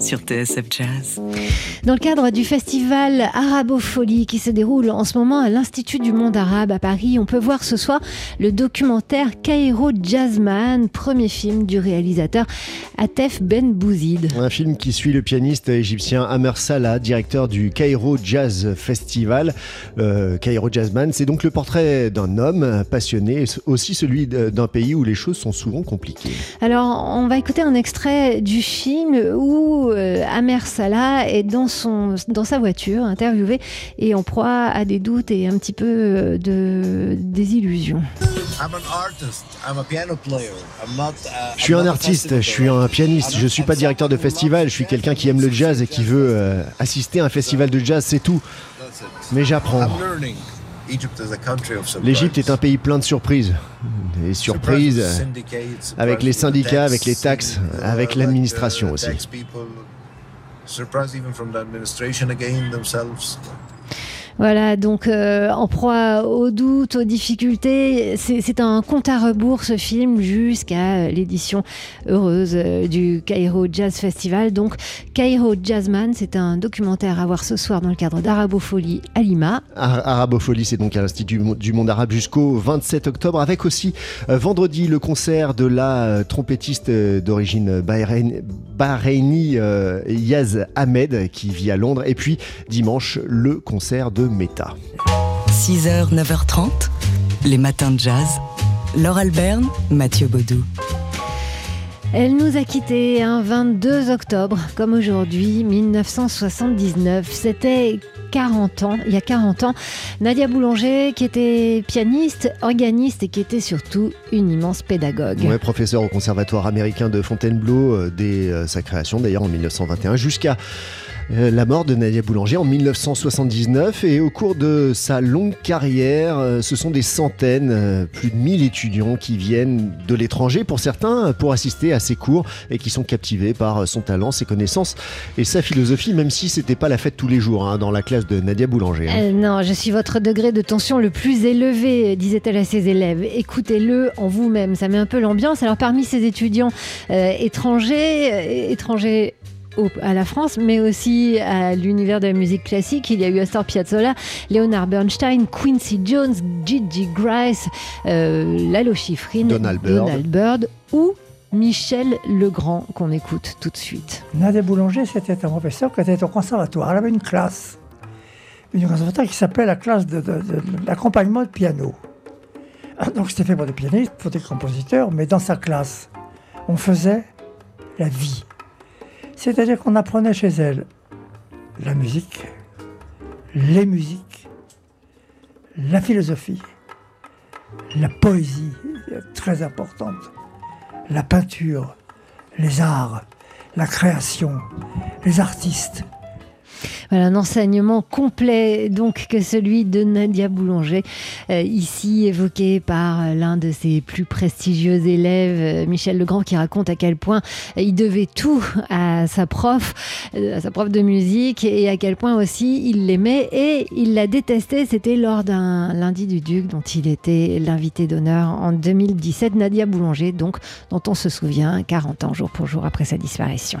sur TSF Jazz. Dans le cadre du festival Arabofolie qui se déroule en ce moment à l'Institut du monde arabe à Paris, on peut voir ce soir le documentaire Cairo Jazzman, premier film du réalisateur Atef Ben Bouzid. Un film qui suit le pianiste égyptien Amer Salah, directeur du Cairo Jazz Festival. Euh, Cairo Jazzman, c'est donc le portrait d'un homme passionné, aussi celui d'un pays où les choses sont souvent compliquées. Alors, on va écouter un extrait du film où euh, Amer Salah est dans, son, dans sa voiture, interviewé, et en proie à des doutes et un petit peu euh, de désillusion. Je suis un artiste, je suis un pianiste, je suis pas directeur de festival, je suis quelqu'un qui aime le jazz et qui veut euh, assister à un festival de jazz, c'est tout. Mais j'apprends. L'Égypte est un pays plein de surprises. Des surprises avec les syndicats, avec les taxes, avec l'administration aussi. Voilà, donc euh, en proie aux doutes, aux difficultés, c'est un compte à rebours ce film jusqu'à l'édition heureuse euh, du Cairo Jazz Festival. Donc Cairo Jazzman, c'est un documentaire à voir ce soir dans le cadre d'Arabofolie à Lima. Arabofolie, c'est donc à l'Institut du monde arabe jusqu'au 27 octobre, avec aussi euh, vendredi le concert de la trompettiste d'origine bahreïni Yaz Ahmed qui vit à Londres, et puis dimanche le concert de Méta. 6h, 9h30, les matins de jazz. Laure Alberne, Mathieu Baudou. Elle nous a quittés un 22 octobre, comme aujourd'hui, 1979. C'était 40 ans, il y a 40 ans. Nadia Boulanger, qui était pianiste, organiste et qui était surtout une immense pédagogue. Ouais, professeur au Conservatoire américain de Fontainebleau euh, dès euh, sa création, d'ailleurs en 1921, jusqu'à euh, la mort de Nadia Boulanger en 1979 et au cours de sa longue carrière, euh, ce sont des centaines, euh, plus de 1000 étudiants qui viennent de l'étranger pour certains pour assister à ses cours et qui sont captivés par son talent, ses connaissances et sa philosophie, même si c'était pas la fête tous les jours hein, dans la classe de Nadia Boulanger. Hein. non, je suis votre degré de tension le plus élevé, disait-elle à ses élèves. Écoutez-le en vous-même, ça met un peu l'ambiance. Alors parmi ces étudiants étrangers, étrangers à la France, mais aussi à l'univers de la musique classique. Il y a eu Astor Piazzolla, Leonard Bernstein, Quincy Jones, Gigi Grice, euh, Lalo Schifrin, Donald Byrd. ou Michel Legrand qu'on écoute tout de suite. Nadia Boulanger, c'était un professeur qui était au conservatoire. Elle avait une classe, une conservatoire qui s'appelait la classe d'accompagnement de, de, piano. Ah, donc c'était fait pour des pianistes, pour des compositeurs, mais dans sa classe, on faisait la vie. C'est-à-dire qu'on apprenait chez elle la musique, les musiques, la philosophie, la poésie très importante, la peinture, les arts, la création, les artistes, voilà, un enseignement complet donc que celui de Nadia Boulanger, euh, ici évoqué par l'un de ses plus prestigieux élèves, euh, Michel Legrand, qui raconte à quel point il devait tout à sa prof, euh, à sa prof de musique, et à quel point aussi il l'aimait et il la détestait. C'était lors d'un lundi du Duc dont il était l'invité d'honneur en 2017, Nadia Boulanger, donc dont on se souvient 40 ans jour pour jour après sa disparition.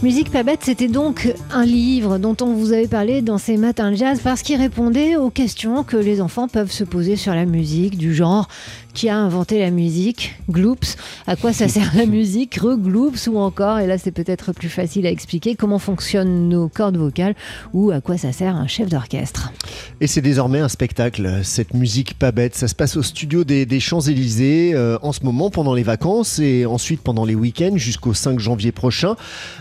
Musique pas bête, c'était donc un livre dont on vous avait parlé dans ces matins de jazz parce qu'il répondait aux questions que les enfants peuvent se poser sur la musique, du genre qui a inventé la musique Gloops À quoi ça sert la musique Regloops Ou encore, et là c'est peut-être plus facile à expliquer, comment fonctionnent nos cordes vocales ou à quoi ça sert un chef d'orchestre Et c'est désormais un spectacle, cette musique pas bête. Ça se passe au studio des, Champs-Élysées euh, en ce moment pendant les vacances et ensuite pendant les week-ends jusqu'au 5 janvier prochain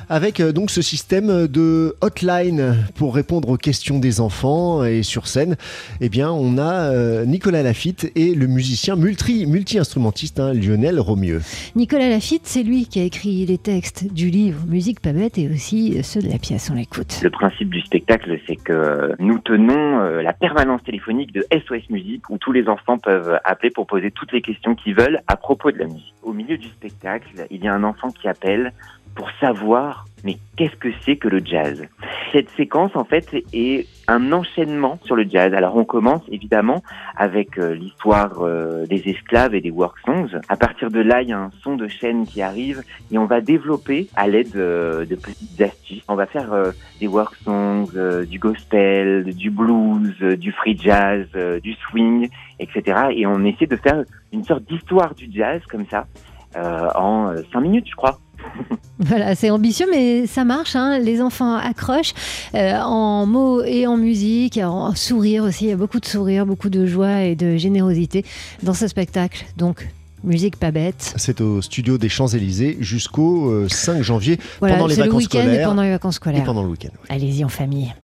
avec euh, donc ce système de hotline pour répondre aux questions des enfants et sur scène, eh bien on a euh, Nicolas Lafitte et le musicien multi multi-instrumentiste hein, Lionel Romieux. Nicolas Lafitte, c'est lui qui a écrit les textes du livre Musique pas bête et aussi ceux de la pièce. On l'écoute. Le principe du spectacle, c'est que nous tenons euh, la permanence téléphonique de SOS Musique où tous les enfants peuvent appeler pour poser toutes les questions qu'ils veulent à propos de la musique. Au milieu du spectacle, il y a un enfant qui appelle pour savoir mais qu'est-ce que c'est que le jazz? Cette séquence, en fait, est un enchaînement sur le jazz. Alors, on commence évidemment avec euh, l'histoire euh, des esclaves et des work songs. À partir de là, il y a un son de chaîne qui arrive et on va développer à l'aide euh, de petites astuces. On va faire des work songs, du gospel, du blues, du free jazz, du swing, etc. Et on essaie de faire une sorte d'histoire du jazz comme ça en cinq minutes, je crois. Voilà, c'est ambitieux, mais ça marche. Hein. Les enfants accrochent euh, en mots et en musique, en sourire aussi. Il y a beaucoup de sourire, beaucoup de joie et de générosité dans ce spectacle. Donc, Musique pas bête. C'est au studio des Champs-Élysées jusqu'au 5 euh, janvier pendant les vacances scolaires. Et pendant les vacances scolaires. Et pendant le week-end. Allez-y en famille.